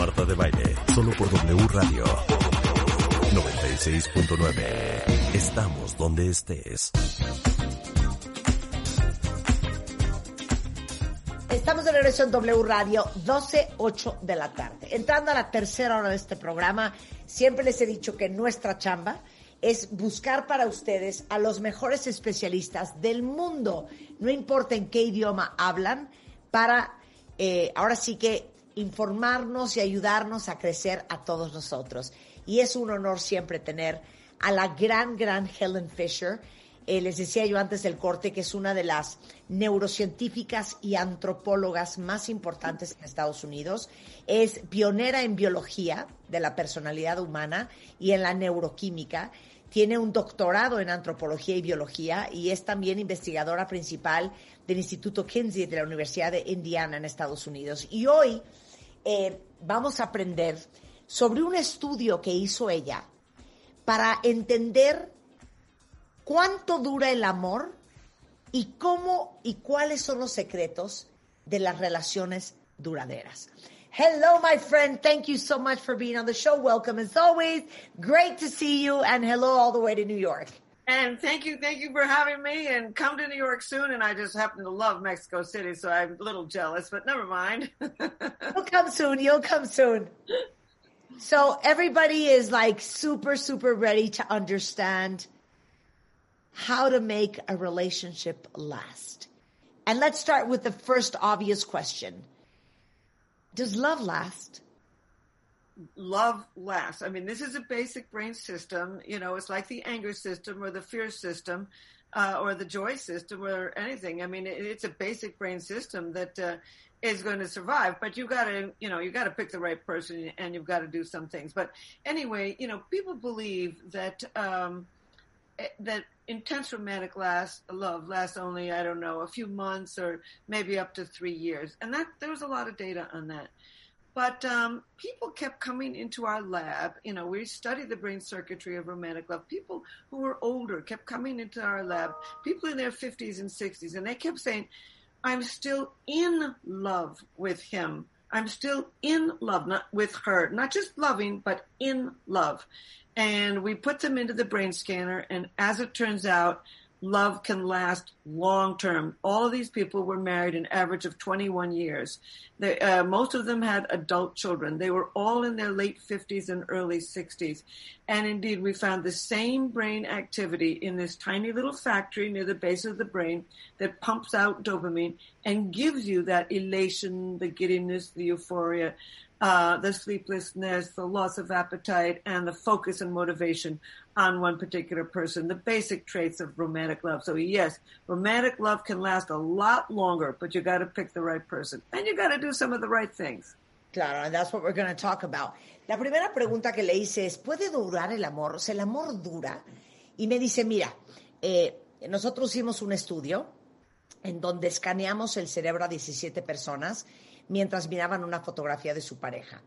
Marta de Baile, solo por W Radio 96.9. Estamos donde estés. Estamos de regreso en W Radio, 12, 8 de la tarde. Entrando a la tercera hora de este programa, siempre les he dicho que nuestra chamba es buscar para ustedes a los mejores especialistas del mundo, no importa en qué idioma hablan, para eh, ahora sí que informarnos y ayudarnos a crecer a todos nosotros. Y es un honor siempre tener a la gran, gran Helen Fisher. Eh, les decía yo antes del corte que es una de las neurocientíficas y antropólogas más importantes en Estados Unidos. Es pionera en biología de la personalidad humana y en la neuroquímica tiene un doctorado en antropología y biología y es también investigadora principal del Instituto Kinsey de la Universidad de Indiana en Estados Unidos. Y hoy eh, vamos a aprender sobre un estudio que hizo ella para entender cuánto dura el amor y cómo y cuáles son los secretos de las relaciones duraderas. Hello, my friend. Thank you so much for being on the show. Welcome as always. Great to see you and hello all the way to New York. And thank you, thank you for having me and come to New York soon. And I just happen to love Mexico City, so I'm a little jealous, but never mind. You'll come soon. You'll come soon. So everybody is like super, super ready to understand how to make a relationship last. And let's start with the first obvious question. Does love last? Love lasts. I mean, this is a basic brain system. You know, it's like the anger system or the fear system uh, or the joy system or anything. I mean, it, it's a basic brain system that uh, is going to survive. But you've got to, you know, you've got to pick the right person and you've got to do some things. But anyway, you know, people believe that um, eh, that intense romantic last love lasts only I don't know a few months or maybe up to three years, and that there was a lot of data on that. But um, people kept coming into our lab. You know, we studied the brain circuitry of romantic love. People who were older kept coming into our lab. People in their fifties and sixties, and they kept saying, "I'm still in love with him." I'm still in love, not with her, not just loving, but in love and we put them into the brain scanner. And as it turns out, love can last long term. All of these people were married an average of 21 years. They, uh, most of them had adult children. They were all in their late 50s and early 60s. And indeed, we found the same brain activity in this tiny little factory near the base of the brain that pumps out dopamine and gives you that elation, the giddiness, the euphoria uh, the sleeplessness, the loss of appetite, and the focus and motivation on one particular person, the basic traits of romantic love. So yes, romantic love can last a lot longer, but you got to pick the right person and you got to do some of the right things. Claro, and that's what we're going to talk about. La primera pregunta que le hice es, ¿puede durar el amor? O sea, el amor dura. Y me dice, mira, eh, nosotros hicimos un estudio en donde escaneamos el cerebro a 17 personas mientras miraban una fotografía de su pareja.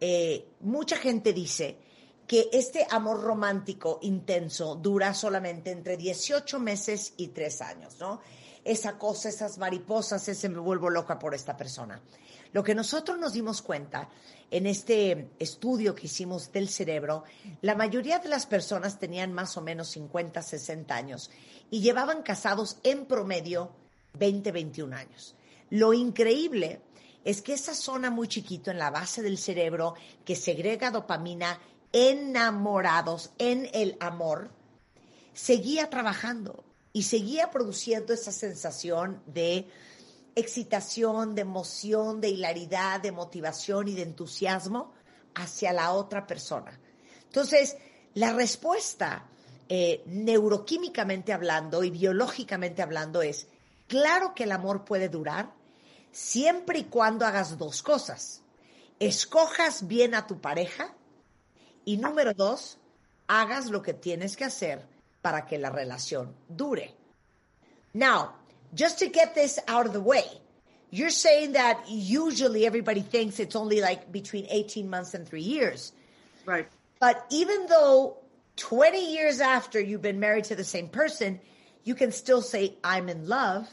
Eh, mucha gente dice que este amor romántico intenso dura solamente entre 18 meses y 3 años, ¿no? Esa cosa, esas mariposas, ese me vuelvo loca por esta persona. Lo que nosotros nos dimos cuenta en este estudio que hicimos del cerebro, la mayoría de las personas tenían más o menos 50, 60 años y llevaban casados en promedio 20, 21 años. Lo increíble es que esa zona muy chiquito en la base del cerebro que segrega dopamina enamorados en el amor, seguía trabajando y seguía produciendo esa sensación de excitación, de emoción, de hilaridad, de motivación y de entusiasmo hacia la otra persona. Entonces, la respuesta eh, neuroquímicamente hablando y biológicamente hablando es, claro que el amor puede durar, siempre y cuando hagas dos cosas. Escojas bien a tu pareja y número dos, hagas lo que tienes que hacer para que la relación dure. Now, just to get this out of the way, you're saying that usually everybody thinks it's only like between 18 months and three years. Right. But even though 20 years after you've been married to the same person, you can still say, I'm in love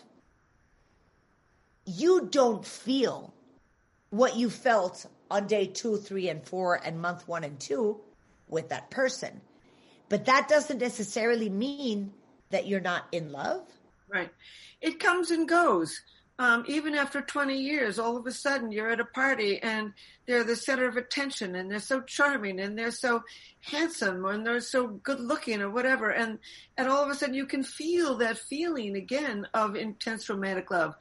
you don't feel what you felt on day two, three, and four, and month one and two with that person. But that doesn't necessarily mean that you're not in love. Right. It comes and goes. Um, even after 20 years, all of a sudden you're at a party and they're the center of attention and they're so charming and they're so handsome and they're so good looking or whatever. And, and all of a sudden you can feel that feeling again of intense romantic love.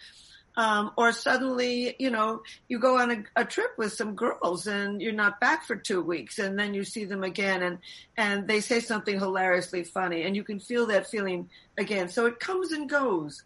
Um, or suddenly, you know, you go on a, a, trip with some girls and you're not back for two weeks and then you see them again and, and they say something hilariously funny and you can feel that feeling again. So it comes and goes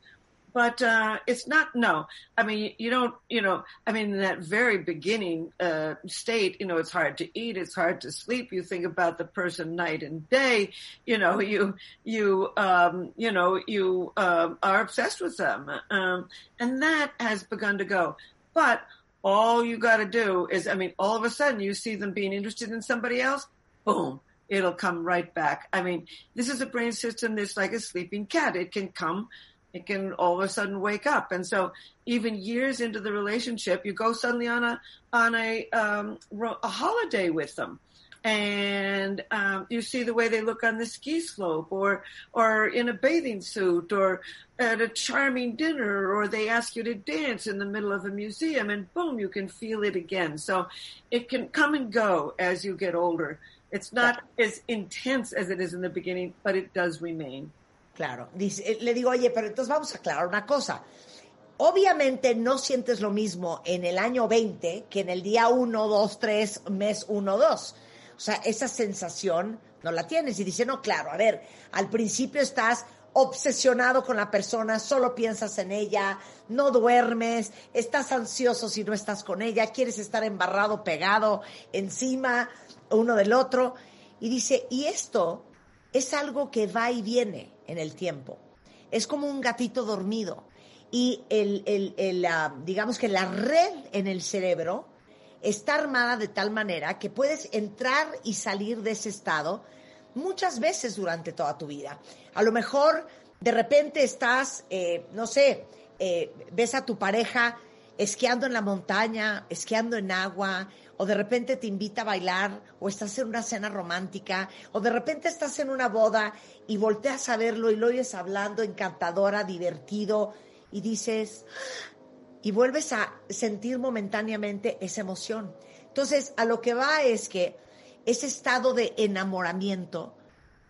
but uh, it's not no. I mean you don't you know i mean in that very beginning uh, state you know it's hard to eat it's hard to sleep. You think about the person night and day you know you you um, you know you um, are obsessed with them. Um, and that has begun to go. But all you got to do is i mean all of a sudden you see them being interested in somebody else boom it'll come right back. I mean this is a brain system that's like a sleeping cat. It can come it can all of a sudden wake up. And so even years into the relationship, you go suddenly on a, on a, um, a holiday with them. And um, you see the way they look on the ski slope or or in a bathing suit or at a charming dinner or they ask you to dance in the middle of a museum and boom you can feel it again. So it can come and go as you get older. It's not as intense as it is in the beginning but it does remain Claro. Dice, eh, le digo, oye, pero entonces vamos a aclarar una cosa. Obviamente no sientes lo mismo en el año 20 que en el día 1, 2, 3, mes 1, 2. O sea, esa sensación no la tienes. Y dice, no, claro, a ver, al principio estás obsesionado con la persona, solo piensas en ella, no duermes, estás ansioso si no estás con ella, quieres estar embarrado, pegado encima uno del otro. Y dice, y esto es algo que va y viene en el tiempo. Es como un gatito dormido. Y el, el, digamos que la red en el cerebro está armada de tal manera que puedes entrar y salir de ese estado muchas veces durante toda tu vida. A lo mejor de repente estás, eh, no sé, eh, ves a tu pareja esquiando en la montaña, esquiando en agua, o de repente te invita a bailar, o estás en una cena romántica, o de repente estás en una boda y volteas a verlo y lo oyes hablando encantadora, divertido, y dices, y vuelves a sentir momentáneamente esa emoción. Entonces, a lo que va es que ese estado de enamoramiento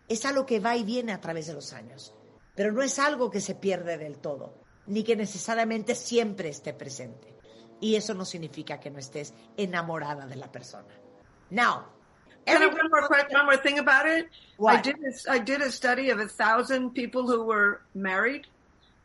es algo que va y viene a través de los años, pero no es algo que se pierde del todo, ni que necesariamente siempre esté presente. Y eso no significa que no estés enamorada de la persona. Now, Can I one more question, one more thing about it? What? I did a, I did a study of a thousand people who were married,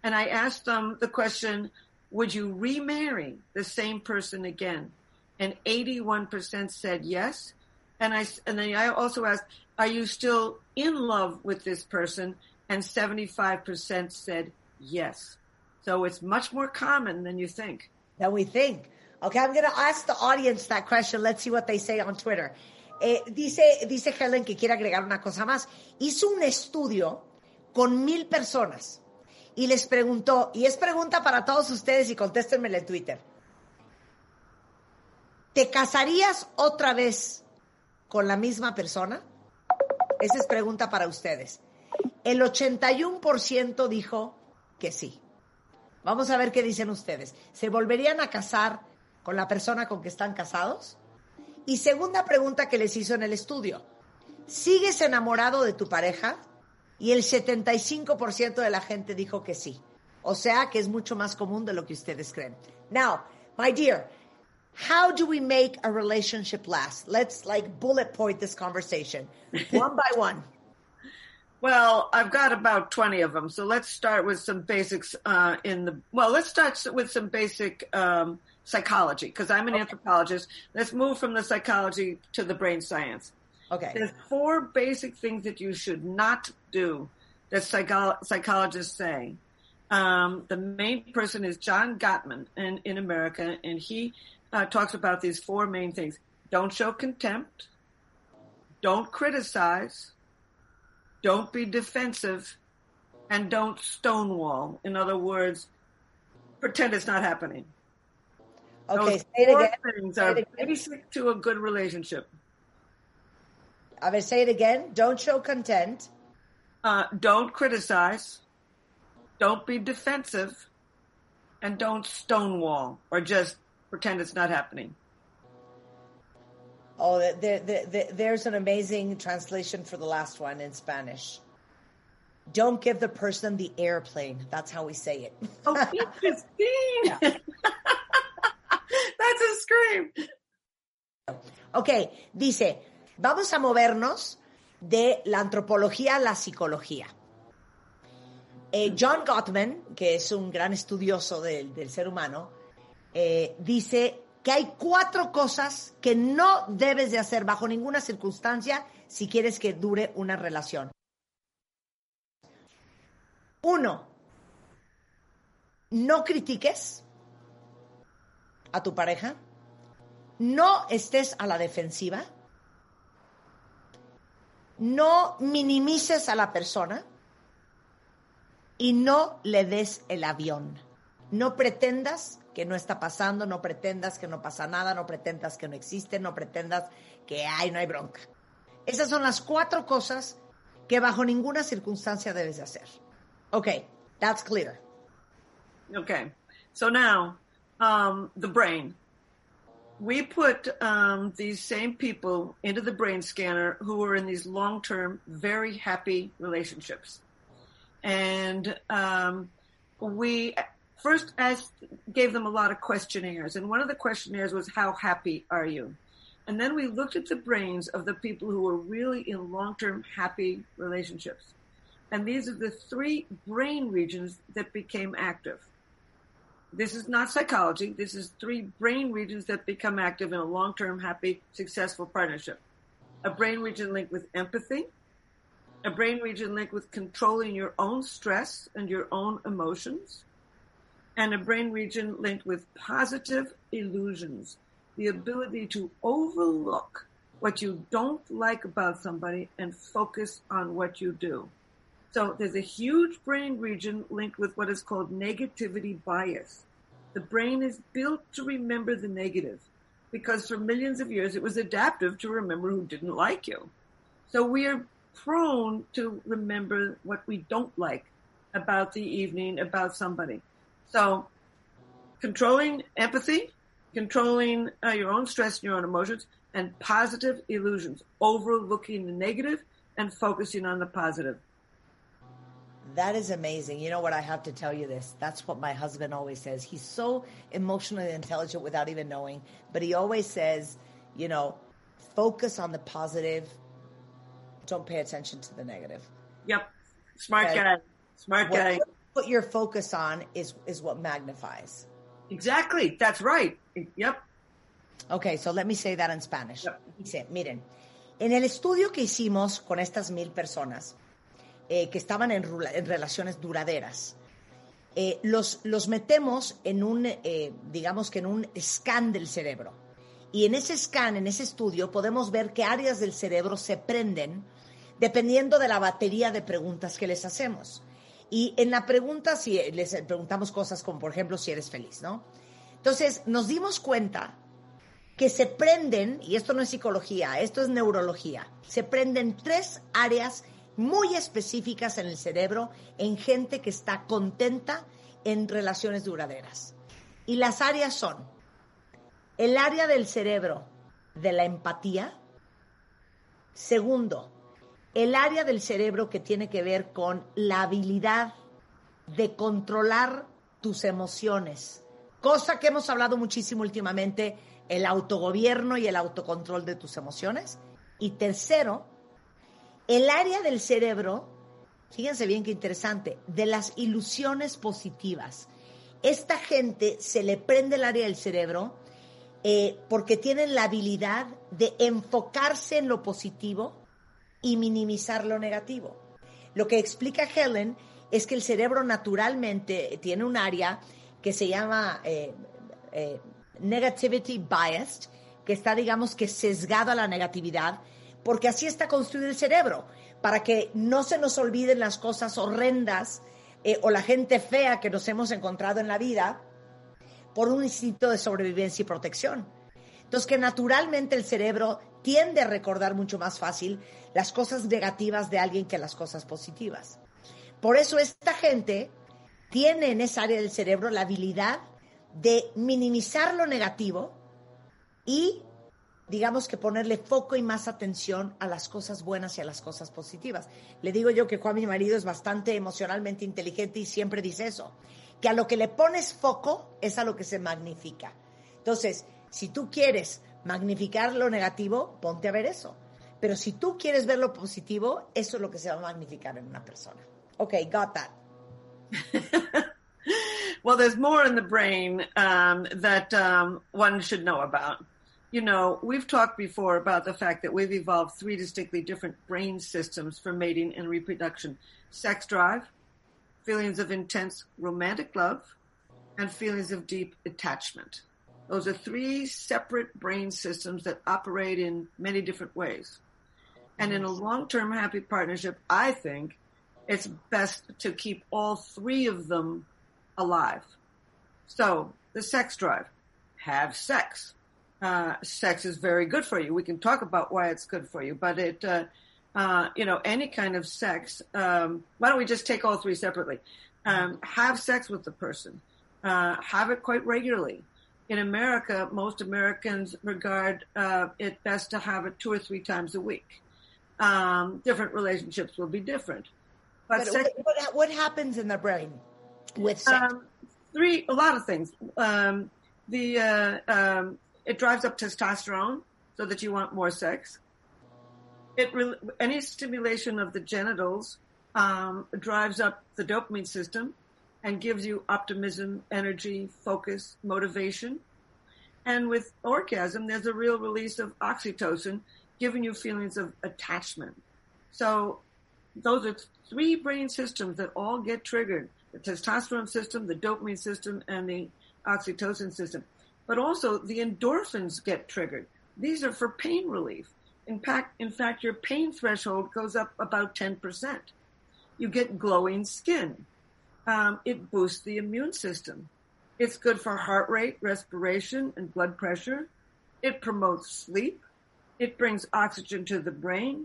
and I asked them the question: Would you remarry the same person again? And eighty-one percent said yes. And I and then I also asked, Are you still in love with this person? And seventy-five percent said yes. So it's much more common than you think. Than we think. Okay, I'm going to ask the audience that question. Let's see what they say on Twitter. Eh, dice, dice Helen que quiere agregar una cosa más. Hizo un estudio con mil personas y les preguntó, y es pregunta para todos ustedes y contéstenme en Twitter. ¿Te casarías otra vez con la misma persona? Esa es pregunta para ustedes. El 81% dijo que sí. Vamos a ver qué dicen ustedes. ¿Se volverían a casar con la persona con que están casados? Y segunda pregunta que les hizo en el estudio. ¿Sigues enamorado de tu pareja? Y el 75% de la gente dijo que sí. O sea que es mucho más común de lo que ustedes creen. Now, my dear, how do we make a relationship last? Let's like bullet point this conversation one by one. Well, I've got about 20 of them. So let's start with some basics uh, in the, well, let's start with some basic um, psychology because I'm an okay. anthropologist. Let's move from the psychology to the brain science. Okay. There's four basic things that you should not do that psycho- psychologists say. Um, the main person is John Gottman in, in America, and he uh, talks about these four main things. Don't show contempt. Don't criticize. Don't be defensive. And don't stonewall. In other words, pretend it's not happening. Okay, Those say it again. things Say are again. basic to a good relationship. A ver, say it again. Don't show content. Uh, don't criticize, don't be defensive, and don't stonewall or just pretend it's not happening. Oh, there, there, there, there's an amazing translation for the last one in Spanish. Don't give the person the airplane. That's how we say it. Oh, interesting. That's a scream. Ok, dice, vamos a movernos de la antropología a la psicología. Eh, John Gottman, que es un gran estudioso del, del ser humano, eh, dice que hay cuatro cosas que no debes de hacer bajo ninguna circunstancia si quieres que dure una relación. Uno, no critiques a tu pareja, no estés a la defensiva, no minimices a la persona y no le des el avión. No pretendas que no está pasando, no pretendas que no pasa nada, no pretendas que no existe, no pretendas que hay, no hay bronca. Esas son las cuatro cosas que bajo ninguna circunstancia debes de hacer. Okay, that's clear. Okay. So now, um, the brain. We put um, these same people into the brain scanner who were in these long term, very happy relationships. And um, we first asked, gave them a lot of questionnaires. And one of the questionnaires was, How happy are you? And then we looked at the brains of the people who were really in long term happy relationships. And these are the three brain regions that became active. This is not psychology. This is three brain regions that become active in a long term, happy, successful partnership. A brain region linked with empathy, a brain region linked with controlling your own stress and your own emotions, and a brain region linked with positive illusions, the ability to overlook what you don't like about somebody and focus on what you do. So there's a huge brain region linked with what is called negativity bias. The brain is built to remember the negative because for millions of years it was adaptive to remember who didn't like you. So we are prone to remember what we don't like about the evening, about somebody. So controlling empathy, controlling uh, your own stress and your own emotions, and positive illusions, overlooking the negative and focusing on the positive. That is amazing. You know what? I have to tell you this. That's what my husband always says. He's so emotionally intelligent without even knowing, but he always says, you know, focus on the positive. Don't pay attention to the negative. Yep. Smart guy. Smart guy. what your focus on is is what magnifies. Exactly. That's right. Yep. Okay, so let me say that in Spanish. Yep. Dice, miren, en el estudio que hicimos con estas mil personas eh, que estaban en relaciones duraderas, eh, los, los metemos en un, eh, digamos que en un scan del cerebro. Y en ese scan, en ese estudio, podemos ver qué áreas del cerebro se prenden dependiendo de la batería de preguntas que les hacemos. Y en la pregunta, si les preguntamos cosas como, por ejemplo, si eres feliz, ¿no? Entonces, nos dimos cuenta que se prenden, y esto no es psicología, esto es neurología, se prenden tres áreas muy específicas en el cerebro en gente que está contenta en relaciones duraderas. Y las áreas son el área del cerebro de la empatía, segundo, el área del cerebro que tiene que ver con la habilidad de controlar tus emociones, cosa que hemos hablado muchísimo últimamente, el autogobierno y el autocontrol de tus emociones. Y tercero, el área del cerebro, fíjense bien qué interesante, de las ilusiones positivas. Esta gente se le prende el área del cerebro eh, porque tienen la habilidad de enfocarse en lo positivo y minimizar lo negativo. Lo que explica Helen es que el cerebro naturalmente tiene un área que se llama eh, eh, negativity biased, que está, digamos, que sesgado a la negatividad, porque así está construido el cerebro, para que no se nos olviden las cosas horrendas eh, o la gente fea que nos hemos encontrado en la vida, por un instinto de sobrevivencia y protección. Entonces, que naturalmente el cerebro tiende a recordar mucho más fácil las cosas negativas de alguien que las cosas positivas. Por eso esta gente tiene en esa área del cerebro la habilidad de minimizar lo negativo y digamos que ponerle foco y más atención a las cosas buenas y a las cosas positivas. Le digo yo que Juan, mi marido, es bastante emocionalmente inteligente y siempre dice eso, que a lo que le pones foco es a lo que se magnifica. Entonces, si tú quieres magnificar lo negativo, ponte a ver eso. Pero si tú quieres ver lo positivo, eso es lo que se va a magnificar en una persona. Ok, got that. well, there's more in the brain um, that um, one should know about. you know, we've talked before about the fact that we've evolved three distinctly different brain systems for mating and reproduction sex drive, feelings of intense romantic love, and feelings of deep attachment. Those are three separate brain systems that operate in many different ways. And in a long term happy partnership, I think it's best to keep all three of them alive. So, the sex drive. Have sex uh, sex is very good for you. We can talk about why it's good for you, but it, uh, uh, you know, any kind of sex. Um, why don't we just take all three separately? Um, have sex with the person. Uh, have it quite regularly. In America, most Americans regard uh, it best to have it two or three times a week. Um, different relationships will be different. But, but sex, what, what, happens in the brain with sex? Um, three, a lot of things. Um, the uh, um, it drives up testosterone so that you want more sex. It re- any stimulation of the genitals um, drives up the dopamine system and gives you optimism, energy, focus, motivation. And with orgasm, there's a real release of oxytocin, giving you feelings of attachment. So those are three brain systems that all get triggered. The testosterone system, the dopamine system, and the oxytocin system but also the endorphins get triggered. These are for pain relief. In fact, in fact, your pain threshold goes up about 10%. You get glowing skin. Um, it boosts the immune system. It's good for heart rate, respiration, and blood pressure. It promotes sleep. It brings oxygen to the brain.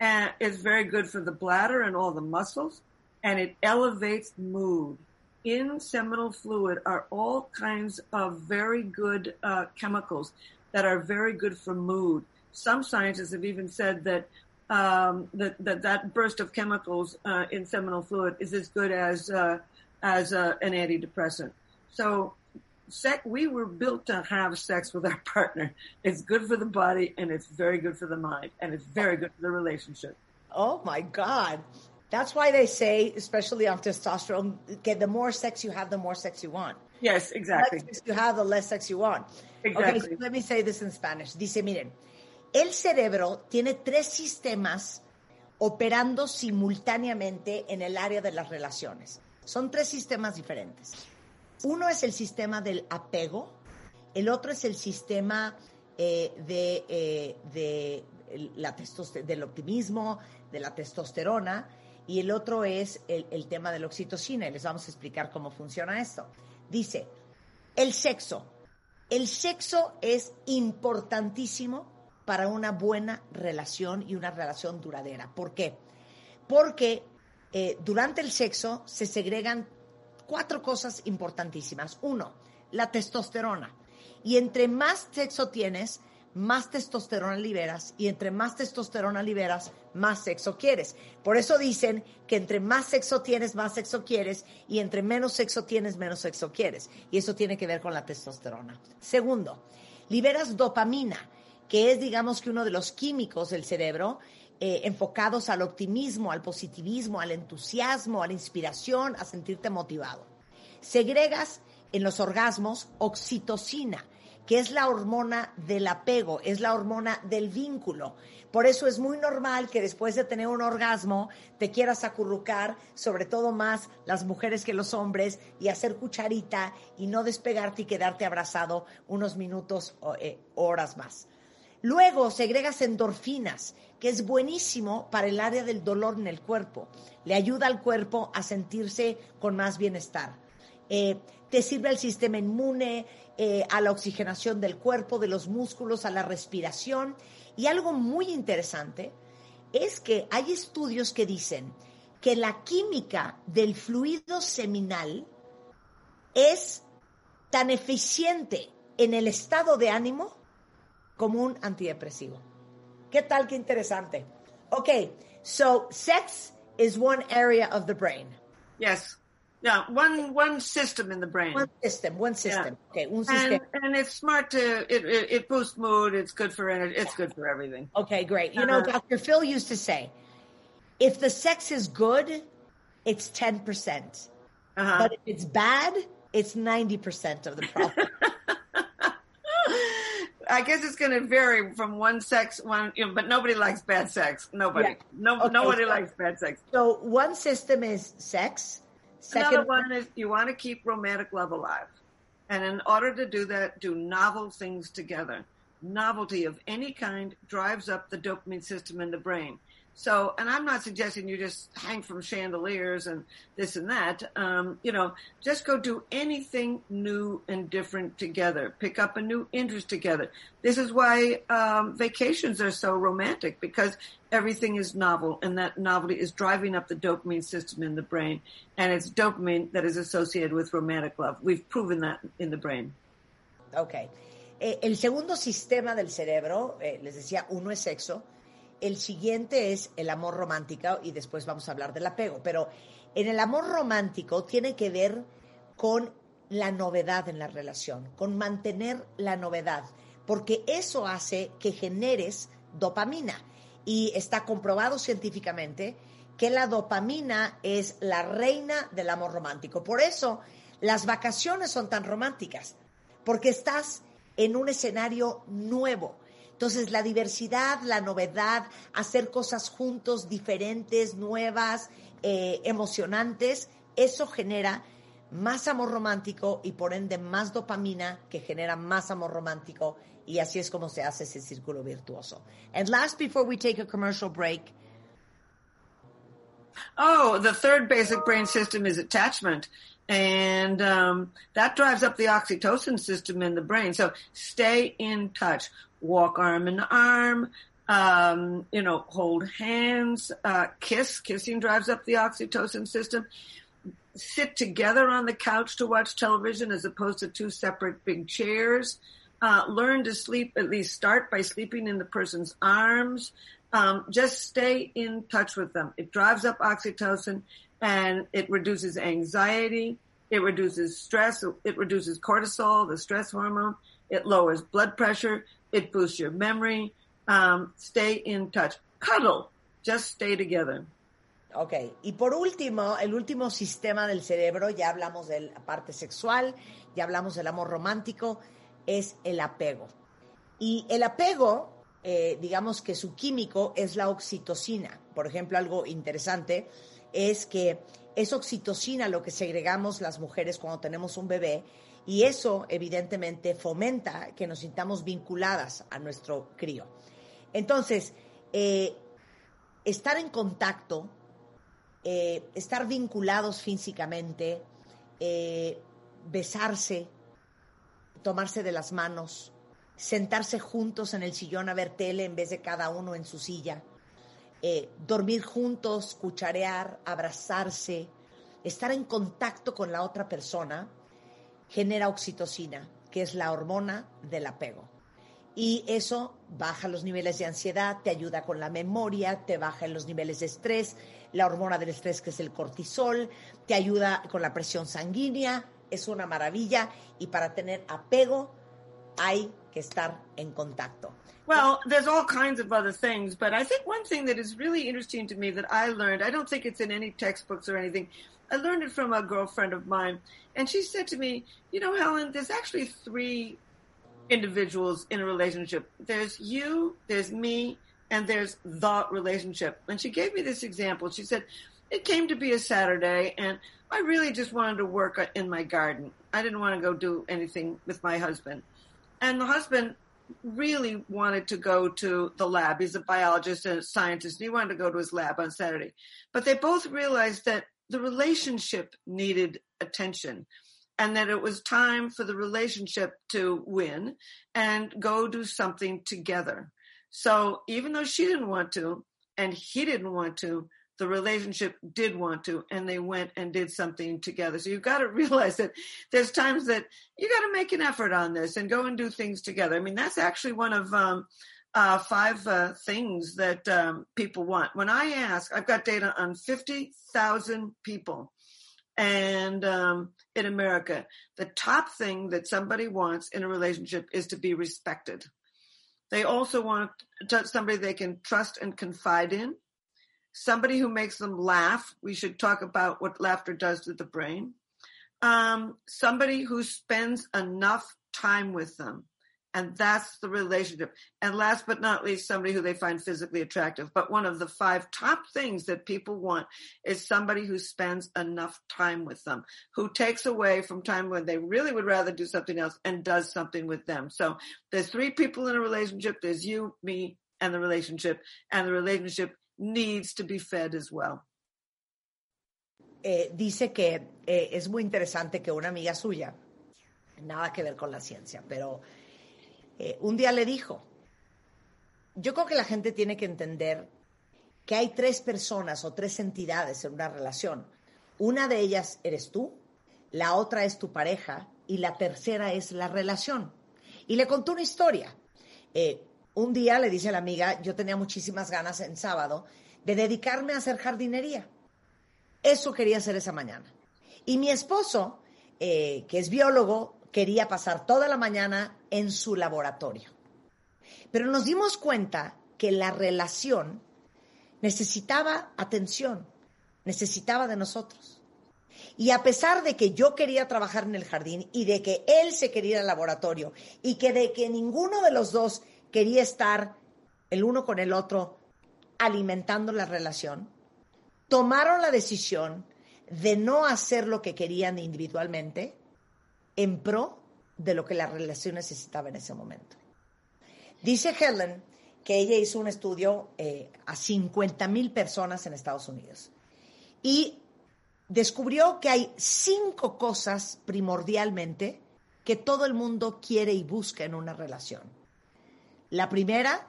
And it's very good for the bladder and all the muscles. And it elevates mood in seminal fluid are all kinds of very good uh, chemicals that are very good for mood. Some scientists have even said that um, that, that, that burst of chemicals uh, in seminal fluid is as good as uh, as uh, an antidepressant. So, sex, we were built to have sex with our partner. It's good for the body and it's very good for the mind and it's very good for the relationship. Oh my God! That's why they say, especially on testosterone, okay, the more sex you have, the more sex you want. Yes, exactly. The less sex you have, the less sex you want. Exactly. Okay, so let me say this in Spanish. Dice, miren, el cerebro tiene tres sistemas operando simultáneamente en el área de las relaciones. Son tres sistemas diferentes. Uno es el sistema del apego, el otro es el sistema eh, de, eh, del optimismo, de la testosterona, y el otro es el, tema de la oxitocina les vamos a explicar cómo funciona esto. Dice, el sexo. El sexo es importantísimo para una buena relación y una relación duradera. ¿Por qué? Porque eh, durante el sexo se segregan cuatro cosas importantísimas. Uno, la testosterona. Y entre más sexo tienes, más testosterona liberas y entre más testosterona liberas, más sexo quieres. Por eso dicen que entre más sexo tienes, más sexo quieres y entre menos sexo tienes, menos sexo quieres. Y eso tiene que ver con la testosterona. Segundo, liberas dopamina, que es digamos que uno de los químicos del cerebro eh, enfocados al optimismo, al positivismo, al entusiasmo, a la inspiración, a sentirte motivado. Segregas en los orgasmos oxitocina que es la hormona del apego, es la hormona del vínculo. Por eso es muy normal que después de tener un orgasmo te quieras acurrucar, sobre todo más las mujeres que los hombres, y hacer cucharita y no despegarte y quedarte abrazado unos minutos o eh, horas más. Luego segregas endorfinas, que es buenísimo para el área del dolor en el cuerpo. Le ayuda al cuerpo a sentirse con más bienestar. eh, te sirve al sistema inmune, eh, a la oxigenación del cuerpo, de los músculos, a la respiración. Y algo muy interesante es que hay estudios que dicen que la química del fluido seminal es tan eficiente en el estado de ánimo como un antidepresivo. ¿Qué tal? Qué interesante. Okay, so sex is one area of the brain. Yes. Yeah, one one system in the brain. One system, one system. Yeah. Okay, un And, and it's smart to it, it, it boosts mood. It's good for energy. It's good for everything. Okay, great. You know, Uh-huh. Dr. Phil used to say, if the sex is good, it's 10%. Uh-huh. But if it's bad, it's 90% of the problem. I guess it's going to vary from one sex, one, you know, but nobody likes bad sex. Nobody, Yeah. no, Okay, nobody so- likes bad sex. so one system is sex. Another Second one is you want to keep romantic love alive. And in order to do that, do novel things together. Novelty of any kind drives up the dopamine system in the brain. So, and I'm not suggesting you just hang from chandeliers and this and that. Um, you know, just go do anything new and different together. Pick up a new interest together. This is why um, vacations are so romantic because everything is novel and that novelty is driving up the dopamine system in the brain. And it's dopamine that is associated with romantic love. We've proven that in the brain. Ok. Eh, el segundo sistema del cerebro, eh, les decía, uno es sexo, el siguiente es el amor romántico y después vamos a hablar del apego. Pero en el amor romántico tiene que ver con la novedad en la relación, con mantener la novedad, porque eso hace que generes dopamina. Y está comprobado científicamente que la dopamina es la reina del amor romántico. Por eso las vacaciones son tan románticas, porque estás en un escenario nuevo. Entonces, la diversidad, la novedad, hacer cosas juntos, diferentes, nuevas, eh, emocionantes, eso genera más amor romántico y por ende más dopamina que genera más amor romántico y así es como se hace ese círculo virtuoso. And last, before we take a commercial break, Oh, the third basic brain system is attachment. And um, that drives up the oxytocin system in the brain. So stay in touch. Walk arm in arm. Um, you know, hold hands. Uh, kiss. Kissing drives up the oxytocin system. Sit together on the couch to watch television as opposed to two separate big chairs. Uh, learn to sleep, at least start by sleeping in the person's arms. Um, just stay in touch with them. It drives up oxytocin and it reduces anxiety. It reduces stress. It reduces cortisol, the stress hormone. It lowers blood pressure. It boosts your memory. Um, stay in touch. Cuddle. Just stay together. Ok, y por último, el último sistema del cerebro, ya hablamos de la parte sexual, ya hablamos del amor romántico, es el apego. Y el apego, eh, digamos que su químico es la oxitocina. Por ejemplo, algo interesante es que es oxitocina lo que segregamos las mujeres cuando tenemos un bebé y eso evidentemente fomenta que nos sintamos vinculadas a nuestro crío. Entonces, eh, estar en contacto eh, estar vinculados físicamente, eh, besarse, tomarse de las manos, sentarse juntos en el sillón a ver tele en vez de cada uno en su silla, eh, dormir juntos, cucharear, abrazarse, estar en contacto con la otra persona, genera oxitocina, que es la hormona del apego. Y eso baja los niveles de ansiedad, te ayuda con la memoria, te baja en los niveles de estrés, la hormona del estrés que es el cortisol, te ayuda con la presión sanguínea, es una maravilla y para tener apego hay que estar en contacto. Well, there's all kinds of other things, but I think one thing that is really interesting to me that I learned, I don't think it's in any textbooks or anything. I learned it from a girlfriend of mine, and she said to me, You know, Helen, there's actually three individuals in a relationship. There's you, there's me, and there's the relationship. And she gave me this example. She said, It came to be a Saturday, and I really just wanted to work in my garden. I didn't want to go do anything with my husband. And the husband really wanted to go to the lab. He's a biologist and a scientist, and he wanted to go to his lab on Saturday. But they both realized that the relationship needed attention. and that it was time for the relationship to win and go do something together. So even though she didn't want to and he didn't want to, the relationship did want to, and they went and did something together. So you've got to realize that there's times that you got to make an effort on this and go and do things together. I mean, that's actually one of um, uh, five uh, things that um, people want. When I ask, I've got data on 50,000 people. And um, in America, the top thing that somebody wants in a relationship is to be respected. They also want somebody they can trust and confide in somebody who makes them laugh. We should talk about what laughter does to the brain. Um, somebody who spends enough time with them. And that's the relationship. And last but not least, somebody who they find physically attractive. But one of the five top things that people want is somebody who spends enough time with them, who takes away from time when they really would rather do something else and does something with them. So there's three people in a relationship. There's you, me, and the relationship. And the relationship needs to be fed as well. Eh, dice que eh, es muy interesante que una amiga suya, nada que ver con la ciencia, pero eh, un día le dijo, yo creo que la gente tiene que entender que hay tres personas o tres entidades en una relación. Una de ellas eres tú, la otra es tu pareja y la tercera es la relación. Y le contó una historia. Eh, un día le dice a la amiga, yo tenía muchísimas ganas en sábado de dedicarme a hacer jardinería. Eso quería hacer esa mañana. Y mi esposo, eh, que es biólogo, quería pasar toda la mañana en su laboratorio. Pero nos dimos cuenta que la relación necesitaba atención, necesitaba de nosotros. Y a pesar de que yo quería trabajar en el jardín y de que él se quería ir al laboratorio y que de que ninguno de los dos quería estar el uno con el otro alimentando la relación, tomaron la decisión de no hacer lo que querían individualmente en pro de lo que la relación necesitaba en ese momento. Dice Helen que ella hizo un estudio eh, a 50 mil personas en Estados Unidos y descubrió que hay cinco cosas primordialmente que todo el mundo quiere y busca en una relación. La primera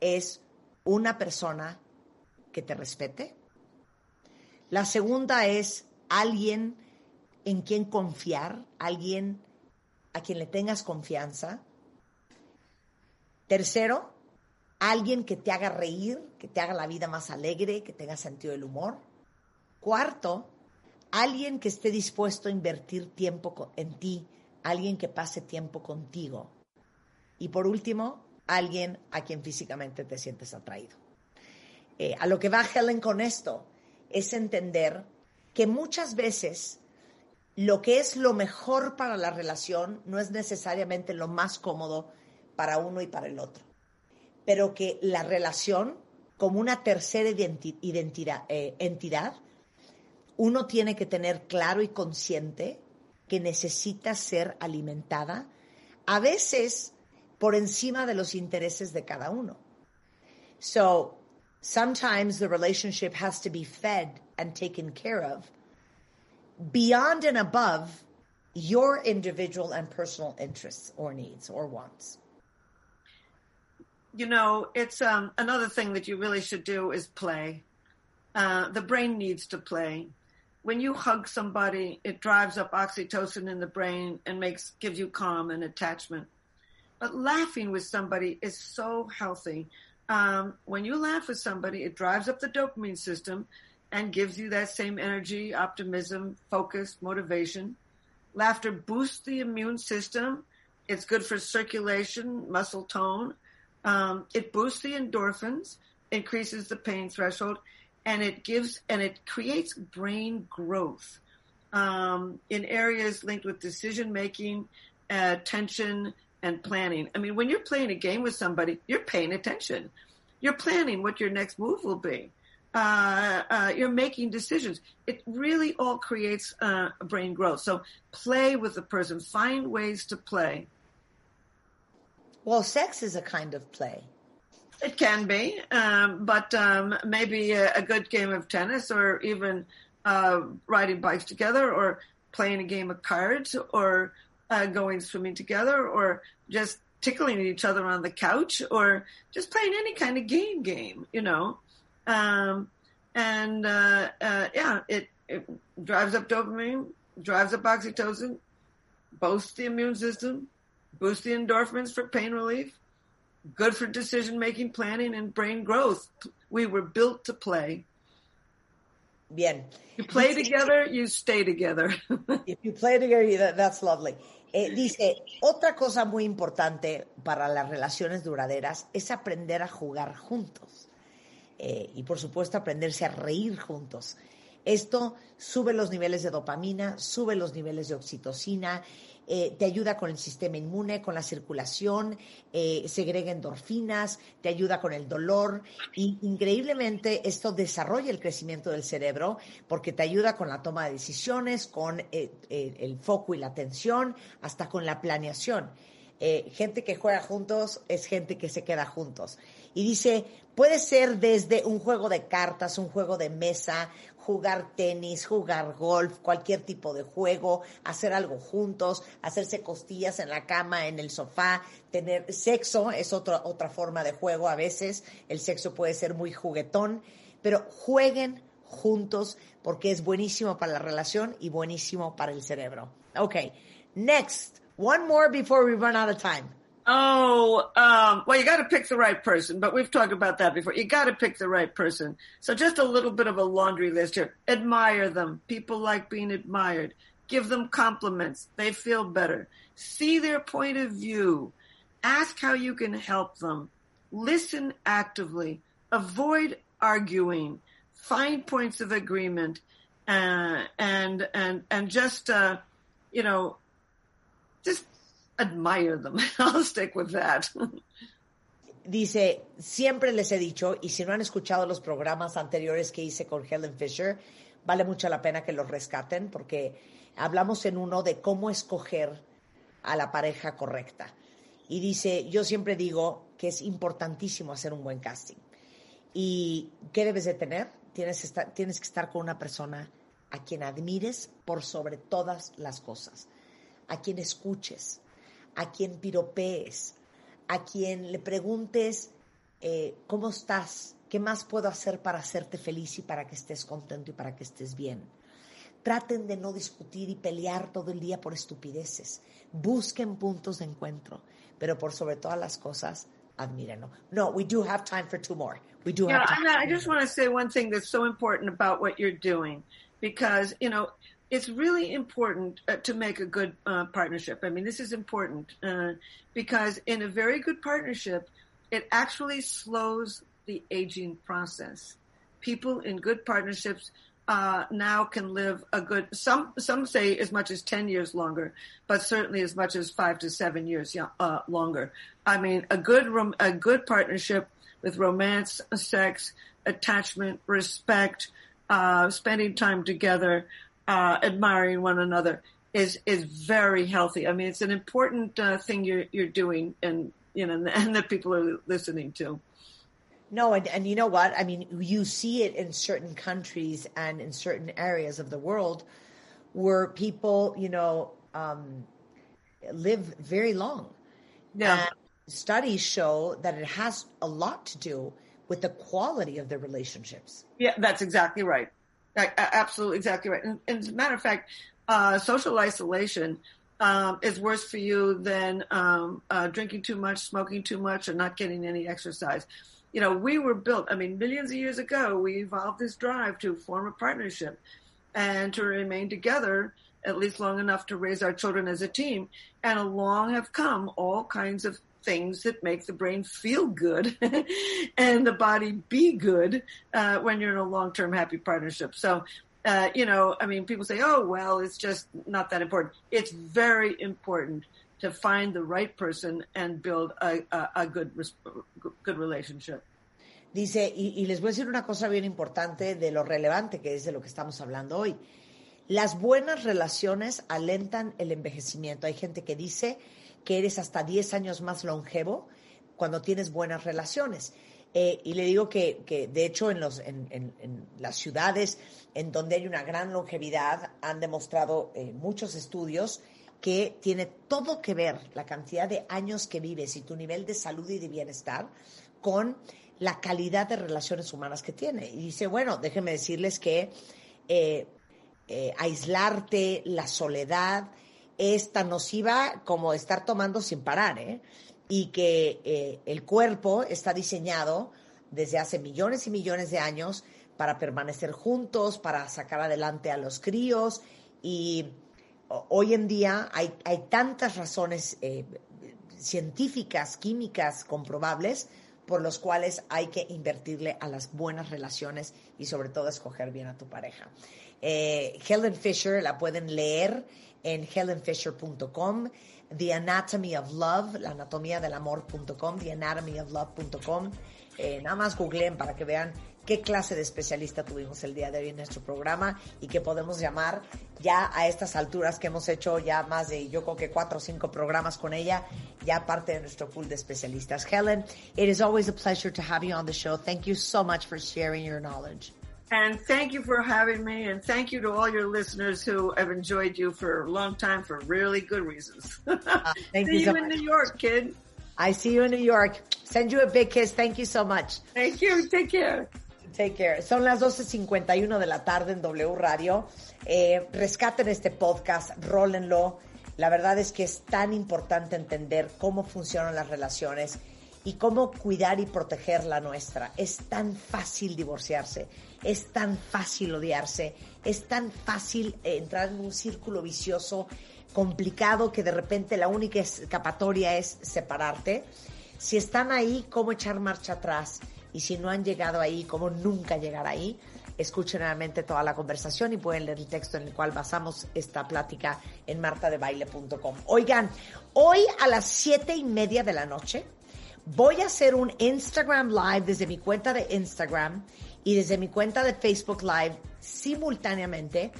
es una persona que te respete. La segunda es alguien en quien confiar, alguien a quien le tengas confianza. Tercero, alguien que te haga reír, que te haga la vida más alegre, que tenga sentido del humor. Cuarto, alguien que esté dispuesto a invertir tiempo en ti, alguien que pase tiempo contigo. Y por último, alguien a quien físicamente te sientes atraído. Eh, a lo que va Helen con esto es entender que muchas veces lo que es lo mejor para la relación no es necesariamente lo más cómodo para uno y para el otro, pero que la relación como una tercera identidad, eh, entidad, uno tiene que tener claro y consciente que necesita ser alimentada, a veces por encima de los intereses de cada uno. So, sometimes the relationship has to be fed and taken care of beyond and above your individual and personal interests or needs or wants. You know, it's um, another thing that you really should do is play. Uh, the brain needs to play. When you hug somebody, it drives up oxytocin in the brain and makes gives you calm and attachment. But laughing with somebody is so healthy. Um, when you laugh with somebody, it drives up the dopamine system and gives you that same energy, optimism, focus, motivation. Laughter boosts the immune system. It's good for circulation, muscle tone. Um, it boosts the endorphins, increases the pain threshold, and it gives and it creates brain growth um, in areas linked with decision making, uh, attention, and planning. I mean, when you're playing a game with somebody, you're paying attention. You're planning what your next move will be. Uh, uh, you're making decisions. It really all creates uh, brain growth. So play with the person. Find ways to play. Well, sex is a kind of play. It can be, um, but um, maybe a, a, good game of tennis or even uh, riding bikes together or playing a game of cards or uh, going swimming together or just tickling each other on the couch or just playing any kind of game game, you know. Um, and uh, uh, yeah, it, it drives up dopamine, drives up oxytocin, boosts the immune system, boosts the endorphins for pain relief, good for decision making, planning, and brain growth. We were built to play. Bien. You play together, you stay together. If you play together, that, that's lovely. Eh, dice, otra cosa muy importante para las relaciones duraderas es aprender a jugar juntos. Eh, y por supuesto aprenderse a reír juntos. Esto sube los niveles de dopamina, sube los niveles de oxitocina, eh, te ayuda con el sistema inmune, con la circulación, eh, segrega endorfinas, te ayuda con el dolor y increíblemente esto desarrolla el crecimiento del cerebro porque te ayuda con la toma de decisiones, con eh, el foco y la atención, hasta con la planeación. Eh, gente que juega juntos es gente que se queda juntos. Y dice, puede ser desde un juego de cartas, un juego de mesa, jugar tenis, jugar golf, cualquier tipo de juego, hacer algo juntos, hacerse costillas en la cama, en el sofá, tener sexo, es otra, otra forma de juego a veces, el sexo puede ser muy juguetón, pero jueguen juntos porque es buenísimo para la relación y buenísimo para el cerebro. Ok, next, one more before we run out of time. Oh, um, well, you got to pick the right person, but we've talked about that before. You got to pick the right person. So just a little bit of a laundry list here. Admire them. People like being admired. Give them compliments. They feel better. See their point of view. Ask how you can help them. Listen actively. Avoid arguing. Find points of agreement. Uh, and, and, and just, uh, you know, just admire them. I'll stick with that. Dice, siempre les he dicho, y si no han escuchado los programas anteriores que hice con Helen Fisher, vale mucho la pena que los rescaten porque hablamos en uno de cómo escoger a la pareja correcta. Y dice, yo siempre digo que es importantísimo hacer un buen casting. ¿Y qué debes de tener? Tienes, estar, tienes que estar con una persona a quien admires por sobre todas las cosas, a quien escuches, a quien piropees, a quien le preguntes eh, cómo estás, qué más puedo hacer para hacerte feliz y para que estés contento y para que estés bien. Traten de no discutir y pelear todo el día por estupideces. Busquen puntos de encuentro, pero por sobre todas las cosas, admírenlo. No, we do have time for two more. We do Yeah, have time. I just want to say one thing that's so important about what you're doing because, you know, it's really important uh, to make a good uh, partnership. I mean, this is important uh, because in a very good partnership, it actually slows the aging process. People in good partnerships uh, now can live a good some some say as much as ten years longer, but certainly as much as five to seven years uh, longer. I mean, a good rom- a good partnership with romance, sex, attachment, respect, uh, spending time together, uh, admiring one another is is very healthy. I mean, it's an important uh, thing you're you're doing, and you know, and that people are listening to. No, and, and you know what? I mean, you see it in certain countries and in certain areas of the world where people, you know, um, live very long. Yeah. And studies show that it has a lot to do with the quality of the relationships. Yeah, that's exactly right. Absolutely exactly right. And, and as a matter of fact, uh, social isolation um, is worse for you than um, uh, drinking too much, smoking too much, or not getting any exercise. You know, we were built, I mean, millions of years ago, we evolved this drive to form a partnership and to remain together at least long enough to raise our children as a team. And along have come all kinds of things that make the brain feel good and the body be good uh, when you're in a long-term happy partnership. So, uh, you know, I mean, people say, "Oh, well, it's just not that important." It's very important to find the right person and build a, a, a good good relationship. Dice, y, y les voy a decir una cosa bien importante de lo relevante que es de lo que estamos hablando hoy. Las buenas relaciones alentan el envejecimiento. Hay gente que dice que eres hasta 10 años más longevo cuando tienes buenas relaciones. Eh, y le digo que, que de hecho, en, los, en, en, las ciudades en donde hay una gran longevidad, han demostrado eh, muchos estudios que tiene todo que ver la cantidad de años que vives y tu nivel de salud y de bienestar con la calidad de relaciones humanas que tiene. Y dice, bueno, déjenme decirles que eh, aislarte, la soledad, es tan nociva como estar tomando sin parar, ¿eh? Y que eh, el cuerpo está diseñado desde hace millones y millones de años para permanecer juntos, para sacar adelante a los críos. Y hoy en día hay, hay tantas razones eh, científicas, químicas, comprobables, por los cuales hay que invertirle a las buenas relaciones y sobre todo escoger bien a tu pareja. Eh, Helen Fisher la pueden leer en helenfisher.com, The Anatomy of Love, la anatomía del amor.com, The Anatomy of Love.com. Eh, nada más googleen para que vean qué clase de especialista tuvimos el día de hoy en nuestro programa y que podemos llamar ya a estas alturas que hemos hecho ya más de, yo creo que cuatro o cinco programas con ella, ya parte de nuestro pool de especialistas. Helen, it is always a pleasure to have you on the show. Thank you so much for sharing your knowledge. And thank you for having me, and thank you to all your listeners who have enjoyed you for a long time for really good reasons. Uh, thank See you, you, so in much. New York, kid. I see you in New York. Send you a big kiss. Thank you so much. Thank you. Take care. Take care. Son las 12.51 de la tarde en W Radio. Eh, rescaten este podcast, rólenlo. La verdad es que es tan importante entender cómo funcionan las relaciones y cómo cuidar y proteger la nuestra. Es tan fácil divorciarse, es tan fácil odiarse, es tan fácil eh, entrar en un círculo vicioso complicado que de repente la única escapatoria es separarte. Si están ahí, ¿cómo echar marcha atrás? Y si no han llegado ahí, ¿cómo nunca llegar ahí? Escuchen nuevamente toda la conversación y pueden leer el texto en el cual basamos esta plática en martadebaile.com. Oigan, hoy a las siete y media de la noche voy a hacer un Instagram Live desde mi cuenta de Instagram y desde mi cuenta de Facebook Live simultáneamente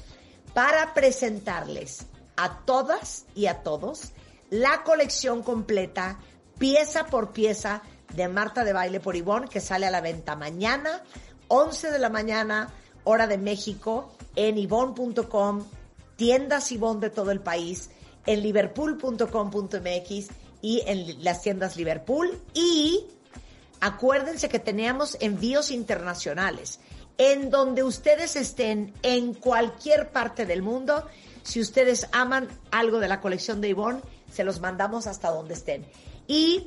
para presentarles a todas y a todos la colección completa, pieza por pieza, de Marta de Baile por Ivonne, que sale a la venta mañana, 11 de la mañana, hora de México, en ivonne.com, tiendas Ivonne de todo el país, en liverpool.com.mx y en las tiendas Liverpool. Y acuérdense que teníamos envíos internacionales. En donde ustedes estén, en cualquier parte del mundo, si ustedes aman algo de la colección de Ivonne, se los mandamos hasta donde estén. Y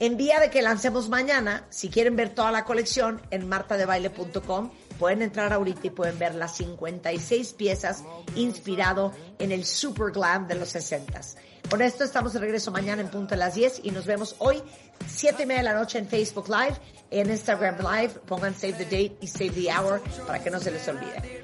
en día de que lancemos mañana, si quieren ver toda la colección en martadebaile.com, pueden entrar ahorita y pueden ver las 56 piezas inspirado en el super glam de los 60 Con esto estamos de regreso mañana en punto de las 10 y nos vemos hoy 7 y media de la noche en Facebook Live, en Instagram Live, pongan save the date y save the hour para que no se les olvide.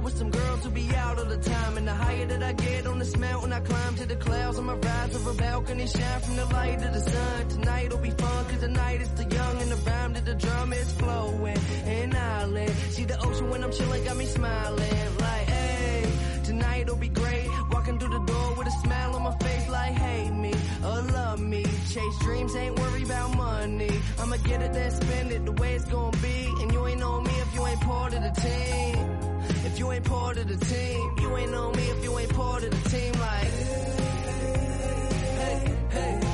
with some girls who be out all the time. And the higher that I get on this mountain, I climb to the clouds. I'ma rise balcony, shine from the light of the sun. Tonight'll be fun, cause the night is too young. And the rhyme to the drum is flowing. And I'll see the ocean when I'm chilling, got me smiling. Like, hey, tonight'll be great. Walking through the door with a smile on my face, like, hate me or love me. Chase dreams, ain't worry about money. I'ma get it, then spend it the way it's gonna be. And you ain't on me if you ain't part of the team. If you ain't part of the team, you ain't on me if you ain't part of the team. Like, hey, hey,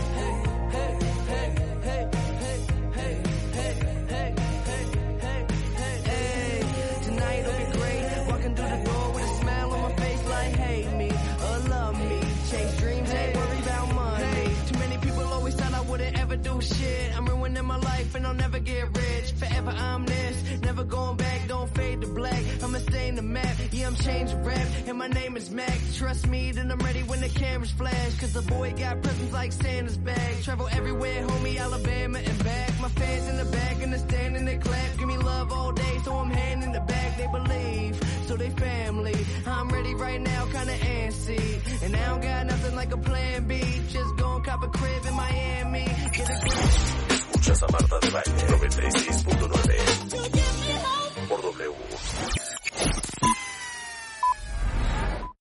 my life and I'll never get rich. Forever I'm this, never going back, don't fade to black. I'ma stay in the map, yeah I'm changing rap, and my name is Mac. Trust me, then I'm ready when the cameras flash. Cause the boy got presents like Santa's bag. Travel everywhere, homie, Alabama and back. My fans in the back and the stand and they clap. Give me love all day, so I'm handing the bag. They believe, so they family. I'm ready right now, kinda antsy. And I don't got nothing like a plan B. Just gon' cop a crib in Miami. Escuchas a Marta de Baile 96.9 por W.